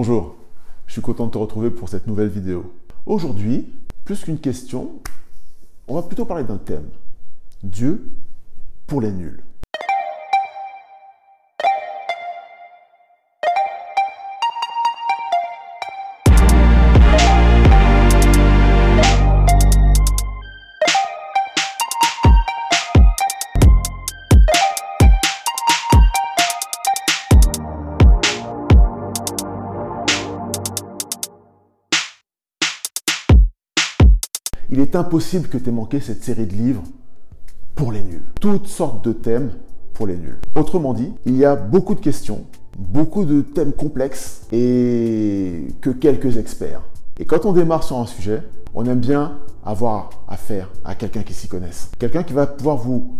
Bonjour, je suis content de te retrouver pour cette nouvelle vidéo. Aujourd'hui, plus qu'une question, on va plutôt parler d'un thème. Dieu pour les nuls. Il est impossible que tu aies manqué cette série de livres pour les nuls. Toutes sortes de thèmes pour les nuls. Autrement dit, il y a beaucoup de questions, beaucoup de thèmes complexes et que quelques experts. Et quand on démarre sur un sujet, on aime bien avoir affaire à quelqu'un qui s'y connaisse. Quelqu'un qui va pouvoir vous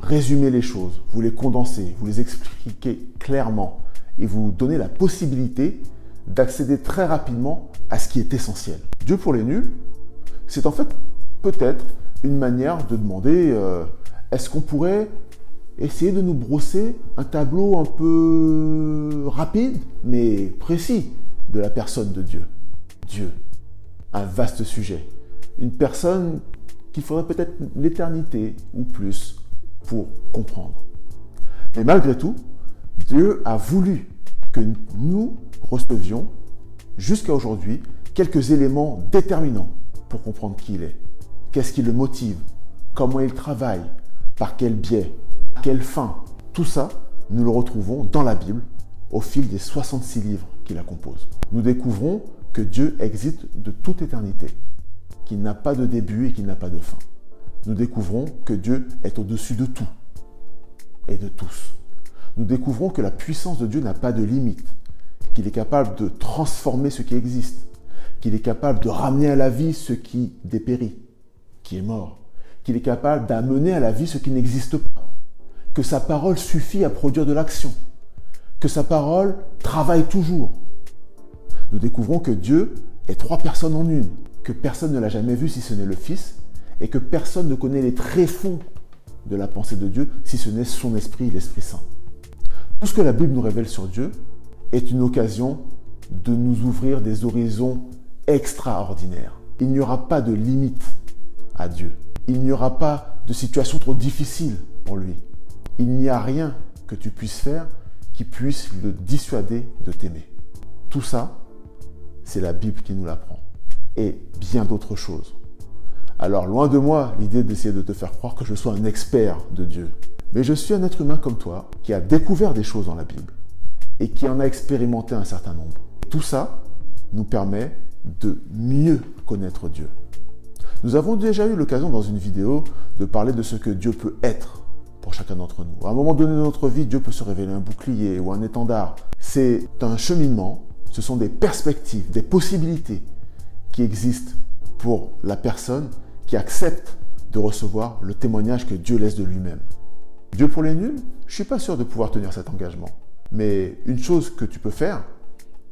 résumer les choses, vous les condenser, vous les expliquer clairement et vous donner la possibilité d'accéder très rapidement à ce qui est essentiel. Dieu pour les nuls, c'est en fait peut-être une manière de demander euh, est-ce qu'on pourrait essayer de nous brosser un tableau un peu rapide mais précis de la personne de Dieu? Dieu, un vaste sujet, une personne qu'il faudrait peut-être l'éternité ou plus pour comprendre. Mais malgré tout, Dieu a voulu que nous recevions jusqu'à aujourd'hui quelques éléments déterminants comprendre qui il est. Qu'est-ce qui le motive? Comment il travaille? Par quel biais? À quelle fin? Tout ça, nous le retrouvons dans la Bible au fil des 66 livres qui la composent. Nous découvrons que Dieu existe de toute éternité, qu'il n'a pas de début et qu'il n'a pas de fin. Nous découvrons que Dieu est au-dessus de tout et de tous. Nous découvrons que la puissance de Dieu n'a pas de limite, qu'il est capable de transformer ce qui existe, qu'il est capable de ramener à la vie ce qui dépérit, qui est mort, qu'il est capable d'amener à la vie ce qui n'existe pas, que sa parole suffit à produire de l'action, que sa parole travaille toujours. Nous découvrons que Dieu est trois personnes en une, que personne ne l'a jamais vu si ce n'est le Fils, et que personne ne connaît les tréfonds de la pensée de Dieu si ce n'est son esprit, l'Esprit Saint. Tout ce que la Bible nous révèle sur Dieu est une occasion de nous ouvrir des horizons extraordinaire. Il n'y aura pas de limite à Dieu. Il n'y aura pas de situation trop difficile pour lui. Il n'y a rien que tu puisses faire qui puisse le dissuader de t'aimer. Tout ça, c'est la Bible qui nous l'apprend. Et bien d'autres choses. Alors loin de moi l'idée d'essayer de te faire croire que je sois un expert de Dieu. Mais je suis un être humain comme toi qui a découvert des choses dans la Bible et qui en a expérimenté un certain nombre. Tout ça nous permet de mieux connaître Dieu. Nous avons déjà eu l'occasion dans une vidéo de parler de ce que Dieu peut être pour chacun d'entre nous. À un moment donné de notre vie, Dieu peut se révéler un bouclier ou un étendard. C'est un cheminement, ce sont des perspectives, des possibilités qui existent pour la personne qui accepte de recevoir le témoignage que Dieu laisse de lui-même. Dieu pour les nuls, je ne suis pas sûr de pouvoir tenir cet engagement. Mais une chose que tu peux faire,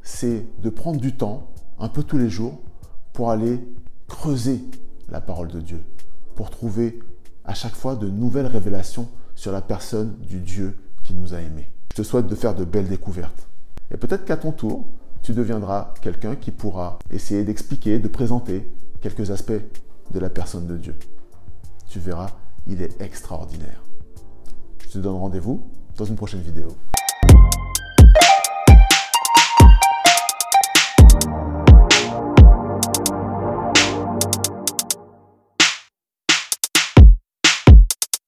c'est de prendre du temps un peu tous les jours pour aller creuser la parole de Dieu, pour trouver à chaque fois de nouvelles révélations sur la personne du Dieu qui nous a aimés. Je te souhaite de faire de belles découvertes. Et peut-être qu'à ton tour, tu deviendras quelqu'un qui pourra essayer d'expliquer, de présenter quelques aspects de la personne de Dieu. Tu verras, il est extraordinaire. Je te donne rendez-vous dans une prochaine vidéo.